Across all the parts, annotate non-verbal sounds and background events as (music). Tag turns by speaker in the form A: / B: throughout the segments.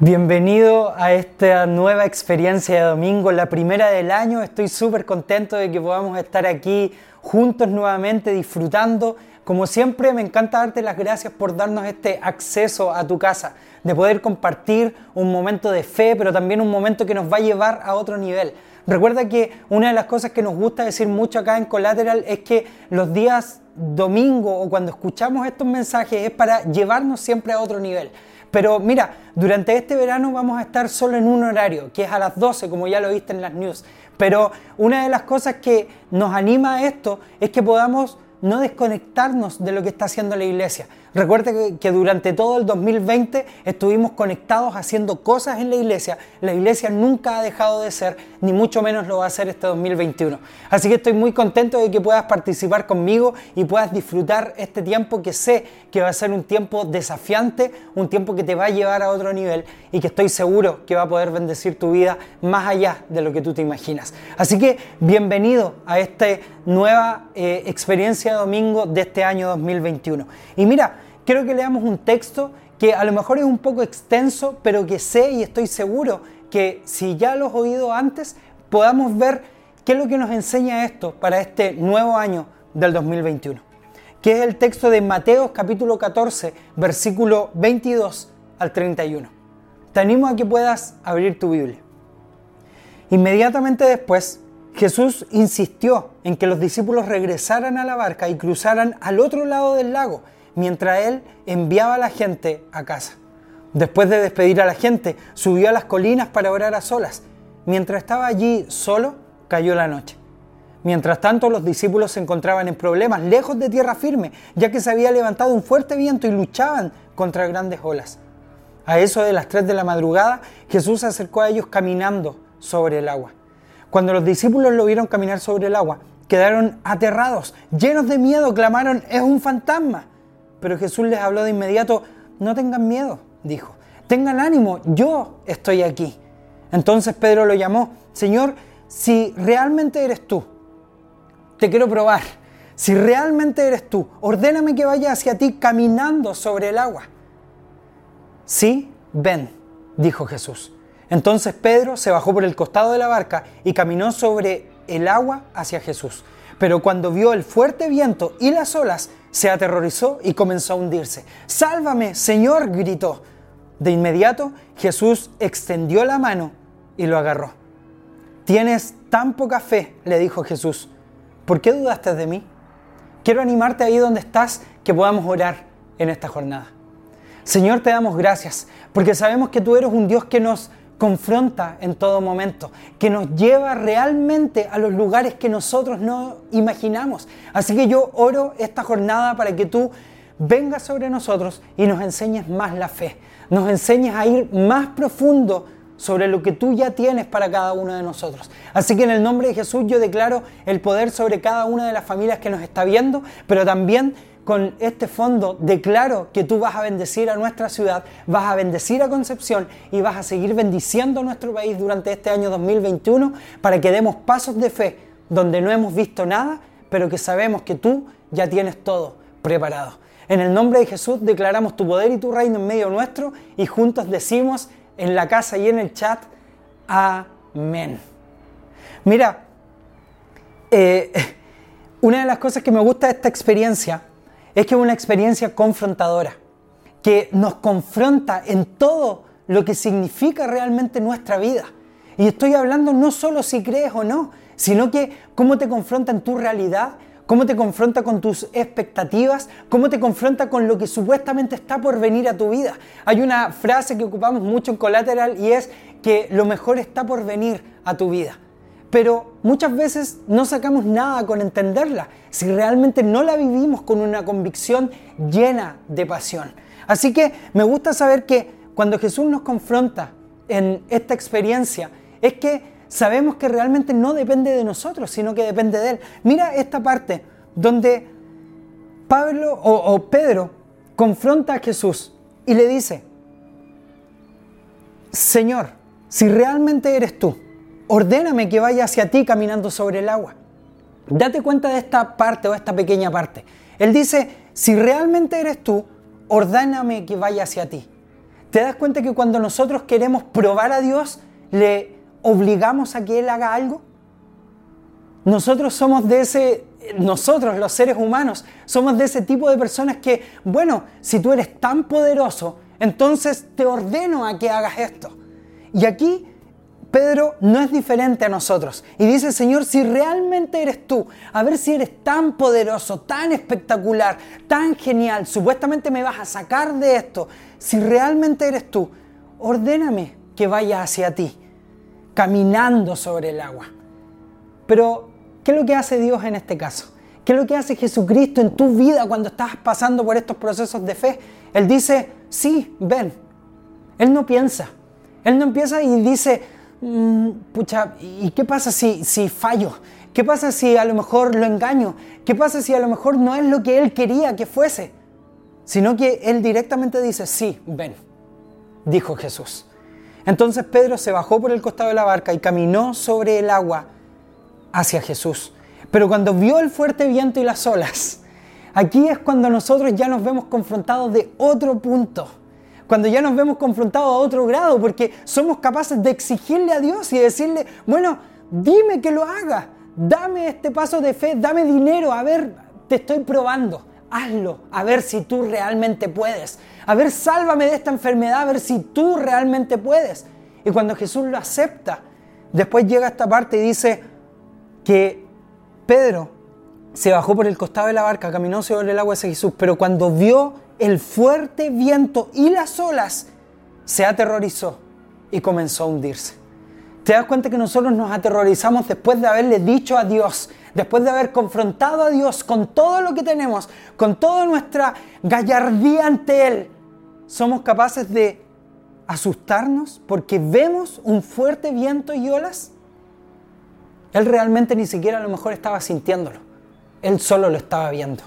A: Bienvenido a esta nueva experiencia de domingo, la primera del año. Estoy súper contento de que podamos estar aquí juntos nuevamente disfrutando. Como siempre, me encanta darte las gracias por darnos este acceso a tu casa, de poder compartir un momento de fe, pero también un momento que nos va a llevar a otro nivel. Recuerda que una de las cosas que nos gusta decir mucho acá en Collateral es que los días domingo o cuando escuchamos estos mensajes es para llevarnos siempre a otro nivel. Pero mira, durante este verano vamos a estar solo en un horario, que es a las 12, como ya lo viste en las news. Pero una de las cosas que nos anima a esto es que podamos no desconectarnos de lo que está haciendo la iglesia. Recuerde que, durante todo el 2020 estuvimos conectados haciendo cosas en la iglesia. La iglesia nunca ha dejado de ser, ni mucho menos lo va a hacer este 2021. Así que estoy muy contento de que puedas participar conmigo y puedas disfrutar este tiempo que sé que va a ser un tiempo desafiante, un tiempo que te va a llevar a otro nivel y que estoy seguro que va a poder bendecir tu vida más allá de lo que tú te imaginas. Así que bienvenido a esta nueva eh, experiencia domingo de este año 2021. Y mira, quiero que leamos un texto que a lo mejor es un poco extenso, pero que sé y estoy seguro que si ya lo has oído antes, podamos ver qué es lo que nos enseña esto para este nuevo año del 2021, que es el texto de Mateo capítulo 14, versículo 22 al 31. Te animo a que puedas abrir tu Biblia. Inmediatamente después, Jesús insistió en que los discípulos regresaran a la barca y cruzaran al otro lado del lago mientras él enviaba a la gente a casa. Después de despedir a la gente, subió a las colinas para orar a solas. Mientras estaba allí solo, cayó la noche. Mientras tanto, los discípulos se encontraban en problemas, lejos de tierra firme, ya que se había levantado un fuerte viento y luchaban contra grandes olas. A eso de las 3 de la madrugada, Jesús se acercó a ellos caminando sobre el agua. Cuando los discípulos lo vieron caminar sobre el agua, quedaron aterrados, llenos de miedo, clamaron, es un fantasma. Pero Jesús les habló de inmediato, no tengan miedo, dijo, tengan ánimo, yo estoy aquí. Entonces Pedro lo llamó, Señor, si realmente eres tú, te quiero probar, si realmente eres tú, ordéname que vaya hacia ti caminando sobre el agua. Sí, ven, dijo Jesús. Entonces Pedro se bajó por el costado de la barca y caminó sobre el agua hacia Jesús. Pero cuando vio el fuerte viento y las olas, se aterrorizó y comenzó a hundirse. Sálvame, Señor, gritó. De inmediato Jesús extendió la mano y lo agarró. Tienes tan poca fe, le dijo Jesús. ¿Por qué dudaste de mí? Quiero animarte ahí donde estás que podamos orar en esta jornada. Señor, te damos gracias porque sabemos que tú eres un Dios que nos confronta en todo momento, que nos lleva realmente a los lugares que nosotros no imaginamos. Así que yo oro esta jornada para que tú vengas sobre nosotros y nos enseñes más la fe, nos enseñes a ir más profundo sobre lo que tú ya tienes para cada uno de nosotros. Así que en el nombre de Jesús yo declaro el poder sobre cada una de las familias que nos está viendo, pero también con este fondo declaro que tú vas a bendecir a nuestra ciudad, vas a bendecir a Concepción y vas a seguir bendiciendo a nuestro país durante este año 2021 para que demos pasos de fe donde no hemos visto nada, pero que sabemos que tú ya tienes todo preparado. En el nombre de Jesús declaramos tu poder y tu reino en medio nuestro y juntos decimos en la casa y en el chat, amén. Mira, eh, (laughs) una de las cosas que me gusta de esta experiencia es que es una experiencia confrontadora, que nos confronta en todo lo que significa realmente nuestra vida. Y estoy hablando no solo si crees o no, sino que cómo te confronta en tu realidad, cómo te confronta con tus expectativas, cómo te confronta con lo que supuestamente está por venir a tu vida. Hay una frase que ocupamos mucho en Collateral y es que lo mejor está por venir a tu vida pero muchas veces no sacamos nada con entenderla si realmente no la vivimos con una convicción llena de pasión. Así que me gusta saber que cuando Jesús nos confronta en esta experiencia, es que sabemos que realmente no depende de nosotros, sino que depende de Él. Mira esta parte donde Pablo o, o Pedro confronta a Jesús y le dice, Señor, si realmente eres tú, ordéname que vaya hacia ti caminando sobre el agua. Date cuenta de esta parte o esta pequeña parte. Él dice, si realmente eres tú, ordéname que vaya hacia ti. ¿Te das cuenta que cuando nosotros queremos probar a Dios, le obligamos a que Él haga algo? Nosotros somos de ese, nosotros los seres humanos, somos de ese tipo de personas que, bueno, si tú eres tan poderoso, entonces te ordeno a que hagas esto. Y aquí Pedro no es diferente a nosotros. Y dice, Señor, si realmente eres tú, a ver si eres tan poderoso, tan espectacular, tan genial, supuestamente me vas a sacar de esto, si realmente eres tú, ordéname que vaya hacia ti, caminando sobre el agua. Pero, ¿qué es lo que hace Dios en este caso? ¿Qué es lo que hace Jesucristo en tu vida cuando estás pasando por estos procesos de fe? Él dice, sí, ven. Él no piensa. Él no empieza y dice, mm, pucha, ¿y qué pasa si, si fallo? ¿Qué pasa si a lo mejor lo engaño? ¿Qué pasa si a lo mejor no es lo que él quería que fuese? Sino que él directamente dice, sí, ven, dijo Jesús. Entonces Pedro se bajó por el costado de la barca y caminó sobre el agua hacia Jesús. Pero cuando vio el fuerte viento y las olas, aquí es cuando nosotros ya nos vemos confrontados de otro punto cuando ya nos vemos confrontados a otro grado, porque somos capaces de exigirle a Dios y decirle, bueno, dime que lo haga, dame este paso de fe, dame dinero, a ver, te estoy probando, hazlo, a ver si tú realmente puedes, a ver, sálvame de esta enfermedad, a ver si tú realmente puedes. Y cuando Jesús lo acepta, después llega esta parte y dice que Pedro se bajó por el costado de la barca, caminó sobre el agua hacia Jesús, pero cuando vio el fuerte viento y las olas, se aterrorizó y comenzó a hundirse. ¿Te das cuenta que nosotros nos aterrorizamos después de haberle dicho a Dios, después de haber confrontado a Dios con todo lo que tenemos, con toda nuestra gallardía ante Él? Somos capaces de asustarnos porque vemos un fuerte viento y olas. Él realmente ni siquiera a lo mejor estaba sintiéndolo. Él solo lo estaba viendo.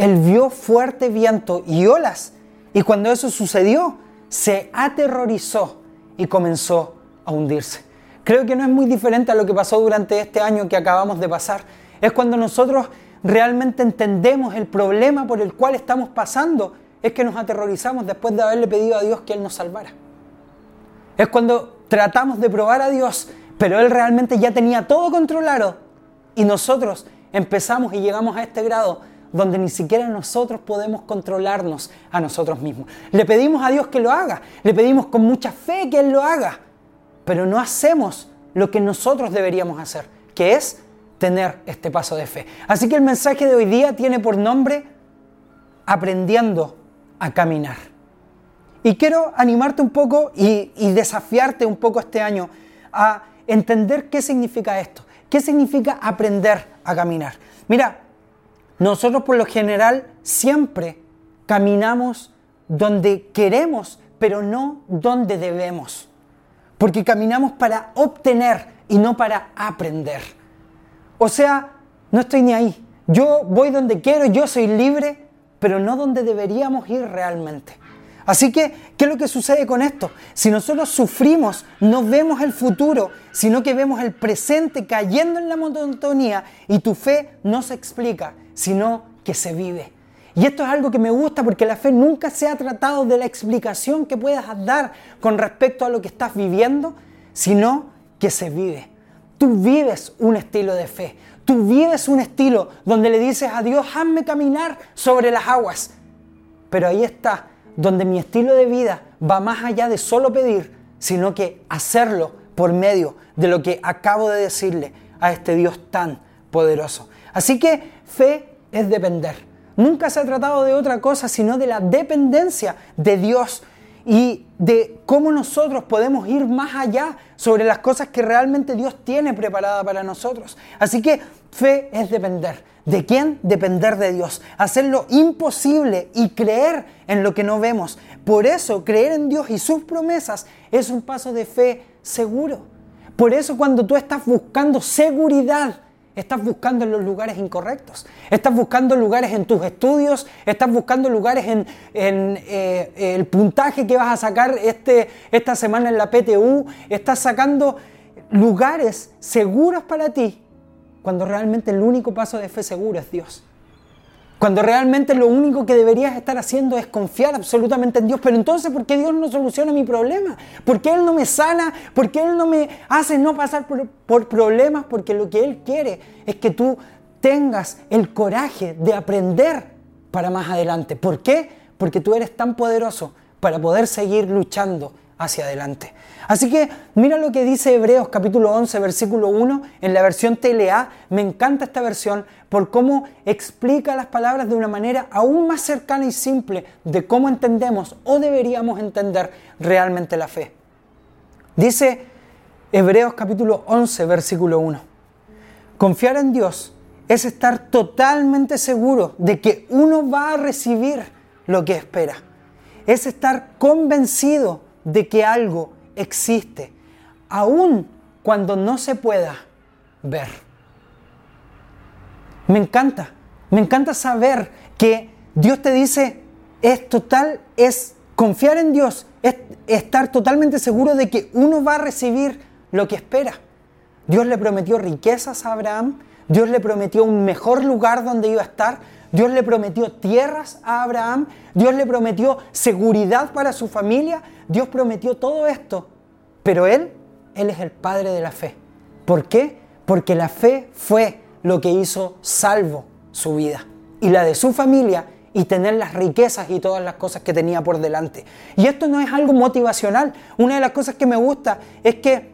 A: Él vio fuerte viento y olas y cuando eso sucedió se aterrorizó y comenzó a hundirse. Creo que no es muy diferente a lo que pasó durante este año que acabamos de pasar. Es cuando nosotros realmente entendemos el problema por el cual estamos pasando, es que nos aterrorizamos después de haberle pedido a Dios que Él nos salvara. Es cuando tratamos de probar a Dios, pero Él realmente ya tenía todo controlado y nosotros empezamos y llegamos a este grado donde ni siquiera nosotros podemos controlarnos a nosotros mismos. Le pedimos a Dios que lo haga, le pedimos con mucha fe que Él lo haga, pero no hacemos lo que nosotros deberíamos hacer, que es tener este paso de fe. Así que el mensaje de hoy día tiene por nombre aprendiendo a caminar. Y quiero animarte un poco y, desafiarte un poco este año a entender qué significa esto, qué significa aprender a caminar. Mira, nosotros por lo general siempre caminamos donde queremos, pero no donde debemos. Porque caminamos para obtener y no para aprender. O sea, no estoy ni ahí. Yo voy donde quiero, yo soy libre, pero no donde deberíamos ir realmente. Así que, ¿qué es lo que sucede con esto? Si nosotros sufrimos, no vemos el futuro, sino que vemos el presente cayendo en la monotonía y tu fe no se explica, sino que se vive. Y esto es algo que me gusta porque la fe nunca se ha tratado de la explicación que puedas dar con respecto a lo que estás viviendo, sino que se vive. Tú vives un estilo de fe. Tú vives un estilo donde le dices a Dios, hazme caminar sobre las aguas. Pero ahí está, donde mi estilo de vida va más allá de solo pedir, sino que hacerlo por medio de lo que acabo de decirle a este Dios tan poderoso. Así que fe es depender. Nunca se ha tratado de otra cosa sino de la dependencia de Dios y de cómo nosotros podemos ir más allá sobre las cosas que realmente Dios tiene preparada para nosotros. Así que fe es depender. ¿De quién? Depender de Dios. Hacer lo imposible y creer en lo que no vemos. Por eso creer en Dios y sus promesas es un paso de fe seguro. Por eso cuando tú estás buscando seguridad, Estás buscando en los lugares incorrectos. Estás buscando lugares en tus estudios. Estás buscando lugares en, eh, el puntaje que vas a sacar este, esta semana en la PTU. Estás sacando lugares seguros para ti cuando realmente el único paso de fe seguro es Dios. Cuando realmente lo único que deberías estar haciendo es confiar absolutamente en Dios. Pero entonces, ¿por qué Dios no soluciona mi problema? ¿Por qué Él no me sana? ¿Por qué Él no me hace no pasar por, problemas? Porque lo que Él quiere es que tú tengas el coraje de aprender para más adelante. ¿Por qué? Porque tú eres tan poderoso para poder seguir luchando hacia adelante. Así que mira lo que dice Hebreos capítulo 11, versículo 1 en la versión TLA. Me encanta esta versión por cómo explica las palabras de una manera aún más cercana y simple de cómo entendemos o deberíamos entender realmente la fe. Dice Hebreos capítulo 11, versículo 1. Confiar en Dios es estar totalmente seguro de que uno va a recibir lo que espera. Es estar convencido de que algo existe, aun cuando no se pueda ver. Me encanta, me encanta saber que Dios te dice, es total, es confiar en Dios, es estar totalmente seguro de que uno va a recibir lo que espera. Dios le prometió riquezas a Abraham, Dios le prometió un mejor lugar donde iba a estar, Dios le prometió tierras a Abraham, Dios le prometió seguridad para su familia, Dios prometió todo esto, pero Él, Él es el Padre de la fe. ¿Por qué? Porque la fe fue lo que hizo salvo su vida y la de su familia y tener las riquezas y todas las cosas que tenía por delante. Y esto no es algo motivacional. Una de las cosas que me gusta es que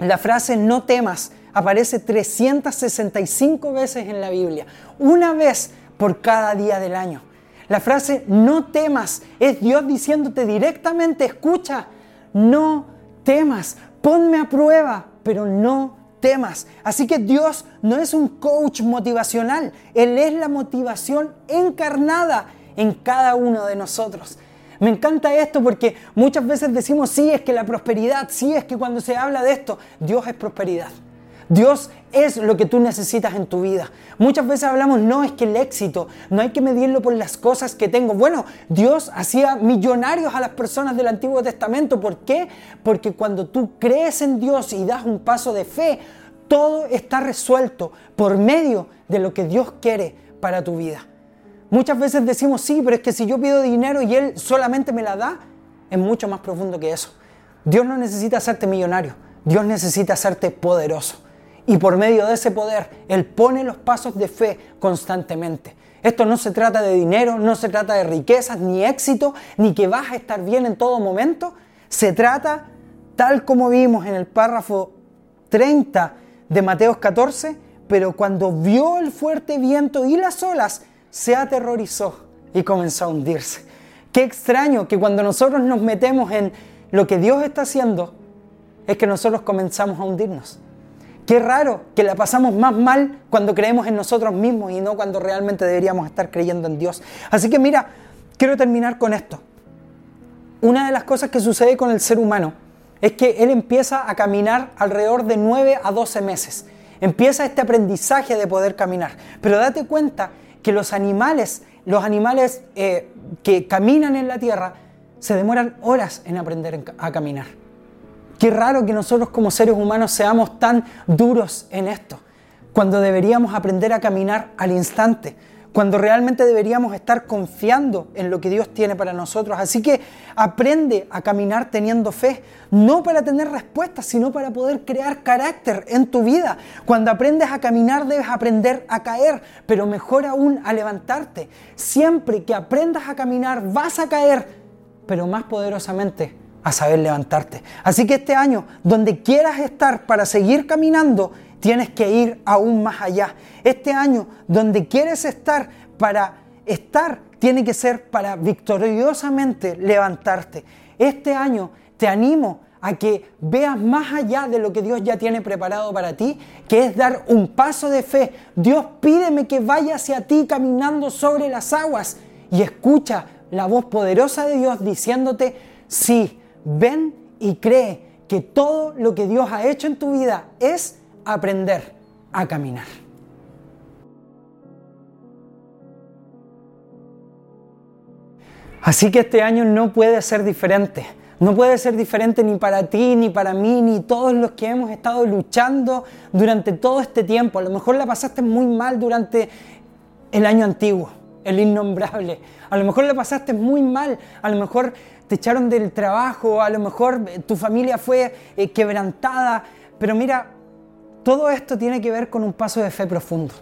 A: la frase no temas aparece 365 veces en la Biblia, una vez por cada día del año. La frase no temas es Dios diciéndote directamente, escucha, no temas, ponme a prueba, pero no temas. Así que Dios no es un coach motivacional, Él es la motivación encarnada en cada uno de nosotros. Me encanta esto porque muchas veces decimos, sí, es que la prosperidad, sí, es que cuando se habla de esto, Dios es prosperidad. Dios es lo que tú necesitas en tu vida. Muchas veces hablamos, no, es que el éxito, no hay que medirlo por las cosas que tengo. Bueno, Dios hacía millonarios a las personas del Antiguo Testamento. ¿Por qué? Porque cuando tú crees en Dios y das un paso de fe, todo está resuelto por medio de lo que Dios quiere para tu vida. Muchas veces decimos, sí, pero es que si yo pido dinero y Él solamente me la da, es mucho más profundo que eso. Dios no necesita hacerte millonario, Dios necesita hacerte poderoso. Y por medio de ese poder, Él pone los pasos de fe constantemente. Esto no se trata de dinero, no se trata de riquezas, ni éxito, ni que vas a estar bien en todo momento. Se trata, tal como vimos en el párrafo 30 de Mateos 14, pero cuando vio el fuerte viento y las olas, se aterrorizó y comenzó a hundirse. Qué extraño que cuando nosotros nos metemos en lo que Dios está haciendo, es que nosotros comenzamos a hundirnos. Qué raro que la pasamos más mal cuando creemos en nosotros mismos y no cuando realmente deberíamos estar creyendo en Dios. Así que mira, quiero terminar con esto. Una de las cosas que sucede con el ser humano es que él empieza a caminar alrededor de 9 a 12 meses. Empieza este aprendizaje de poder caminar. Pero date cuenta que los animales, los animales eh, que caminan en la tierra, se demoran horas en aprender a caminar. Qué raro que nosotros como seres humanos seamos tan duros en esto, cuando deberíamos aprender a caminar al instante, cuando realmente deberíamos estar confiando en lo que Dios tiene para nosotros. Así que aprende a caminar teniendo fe, no para tener respuestas, sino para poder crear carácter en tu vida. Cuando aprendes a caminar debes aprender a caer, pero mejor aún a levantarte. Siempre que aprendas a caminar vas a caer, pero más poderosamente a saber levantarte. Así que este año, donde quieras estar para seguir caminando, tienes que ir aún más allá. Este año, donde quieres estar para estar, tiene que ser para victoriosamente levantarte. Este año te animo a que veas más allá de lo que Dios ya tiene preparado para ti, que es dar un paso de fe. Dios pídeme que vaya hacia ti caminando sobre las aguas y escucha la voz poderosa de Dios diciéndote, sí, ven y cree que todo lo que Dios ha hecho en tu vida es aprender a caminar. Así que este año no puede ser diferente. No puede ser diferente ni para ti, ni para mí, ni todos los que hemos estado luchando durante todo este tiempo. A lo mejor la pasaste muy mal durante el año antiguo. el innombrable. A lo mejor le pasaste muy mal, a lo mejor te echaron del trabajo, a lo mejor eh, tu familia fue eh, quebrantada, pero mira, todo esto tiene que ver con un paso de fe profundo.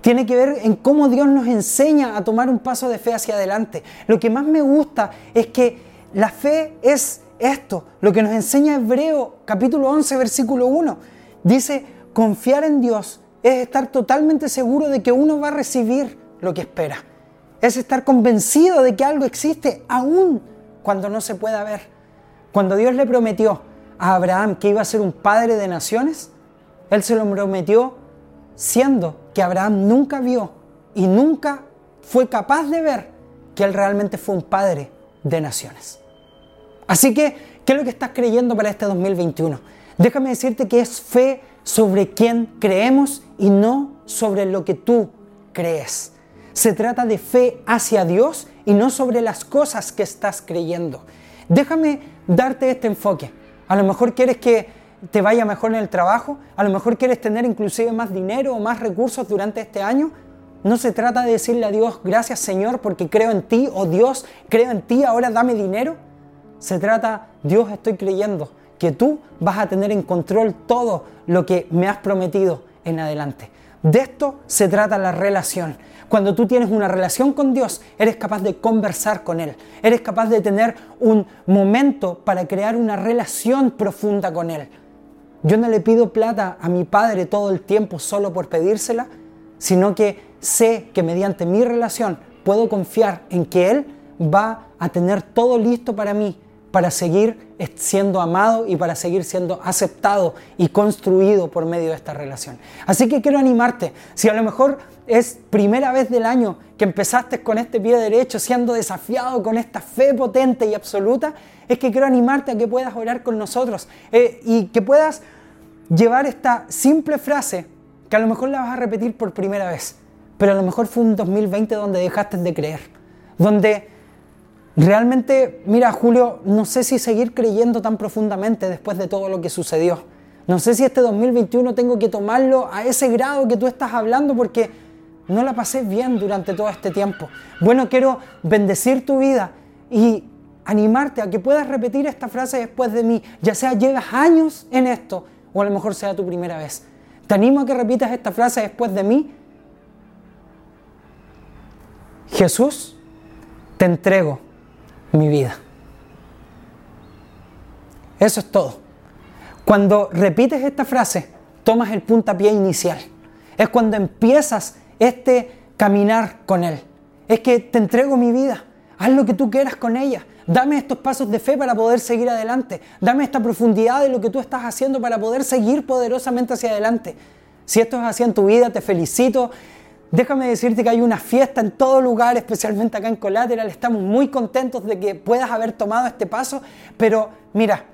A: Tiene que ver en cómo Dios nos enseña a tomar un paso de fe hacia adelante. Lo que más me gusta es que la fe es esto, lo que nos enseña Hebreo capítulo 11 versículo 1. Dice, confiar en Dios es estar totalmente seguro de que uno va a recibir lo que espera. Es estar convencido de que algo existe aún cuando no se pueda ver. Cuando Dios le prometió a Abraham que iba a ser un padre de naciones, Él se lo prometió siendo que Abraham nunca vio y nunca fue capaz de ver que Él realmente fue un padre de naciones. Así que, ¿qué es lo que estás creyendo para este 2021? Déjame decirte que es fe sobre quien creemos y no sobre lo que tú crees. Se trata de fe hacia Dios y no sobre las cosas que estás creyendo. Déjame darte este enfoque. A lo mejor quieres que te vaya mejor en el trabajo, a lo mejor quieres tener inclusive más dinero o más recursos durante este año. No se trata de decirle a Dios, gracias Señor porque creo en ti, o Dios, creo en ti, ahora dame dinero. Se trata, Dios, estoy creyendo que tú vas a tener en control todo lo que me has prometido en adelante. De esto se trata la relación. Cuando tú tienes una relación con Dios, eres capaz de conversar con Él. Eres capaz de tener un momento para crear una relación profunda con Él. Yo no le pido plata a mi padre todo el tiempo solo por pedírsela, sino que sé que mediante mi relación puedo confiar en que Él va a tener todo listo para mí para seguir siendo amado y para seguir siendo aceptado y construido por medio de esta relación. Así que quiero animarte, si a lo mejor es primera vez del año que empezaste con este pie derecho, siendo desafiado con esta fe potente y absoluta, es que quiero animarte a que puedas orar con nosotros eh, y que puedas llevar esta simple frase, que a lo mejor la vas a repetir por primera vez, pero a lo mejor fue un 2020 donde dejaste de creer, donde Realmente, mira, Julio, no sé si seguir creyendo tan profundamente después de todo lo que sucedió. No sé si este 2021 tengo que tomarlo a ese grado que tú estás hablando porque no la pasé bien durante todo este tiempo. Bueno, quiero bendecir tu vida y animarte a que puedas repetir esta frase después de mí, ya sea llevas años en esto o a lo mejor sea tu primera vez. Te animo a que repitas esta frase después de mí. Jesús, te entrego mi vida. Eso es todo. Cuando repites esta frase, tomas el puntapié inicial. Es cuando empiezas este caminar con Él. Es que te entrego mi vida. Haz lo que tú quieras con ella. Dame estos pasos de fe para poder seguir adelante. Dame esta profundidad de lo que tú estás haciendo para poder seguir poderosamente hacia adelante. Si esto es así en tu vida, te felicito. Déjame decirte que hay una fiesta en todo lugar, especialmente acá en Collateral. Estamos muy contentos de que puedas haber tomado este paso, pero mira,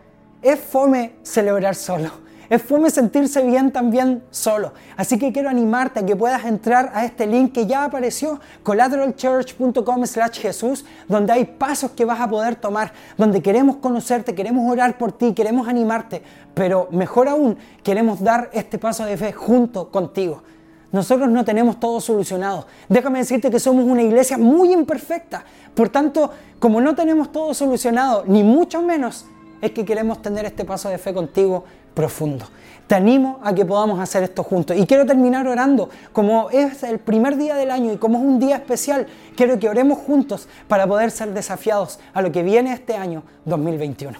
A: es fome celebrar solo. Es fome sentirse bien también solo. Así que quiero animarte a que puedas entrar a este link que ya apareció, collateralchurch.com slash Jesús, donde hay pasos que vas a poder tomar, donde queremos conocerte, queremos orar por ti, queremos animarte, pero mejor aún, queremos dar este paso de fe junto contigo. Nosotros no tenemos todo solucionado. Déjame decirte que somos una iglesia muy imperfecta. Por tanto, como no tenemos todo solucionado, ni mucho menos, es que queremos tener este paso de fe contigo profundo. Te animo a que podamos hacer esto juntos. Y quiero terminar orando. Como es el primer día del año y como es un día especial, quiero que oremos juntos para poder ser desafiados a lo que viene este año 2021.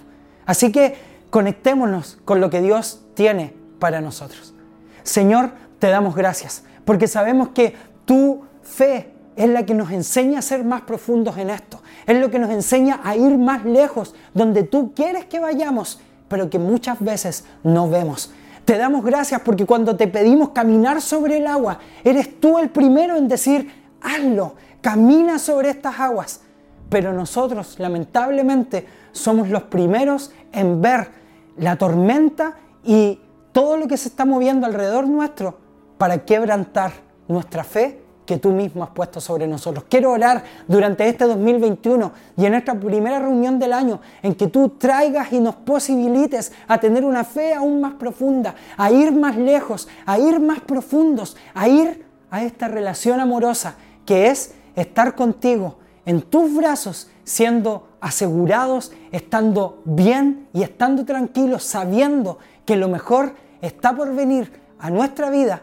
A: Así que conectémonos con lo que Dios tiene para nosotros. Señor, te damos gracias, porque sabemos que tu fe es la que nos enseña a ser más profundos en esto, es lo que nos enseña a ir más lejos, donde tú quieres que vayamos, pero que muchas veces no vemos. Te damos gracias porque cuando te pedimos caminar sobre el agua, eres tú el primero en decir, hazlo, camina sobre estas aguas. Pero nosotros, lamentablemente, somos los primeros en ver la tormenta y todo lo que se está moviendo alrededor nuestro para quebrantar nuestra fe que tú mismo has puesto sobre nosotros. Quiero orar durante este 2021 y en esta primera reunión del año en que tú traigas y nos posibilites a tener una fe aún más profunda, a ir más lejos, a ir más profundos, a ir a esta relación amorosa que es estar contigo en tus brazos, siendo asegurados, estando bien y estando tranquilos, sabiendo que lo mejor está por venir a nuestra vida.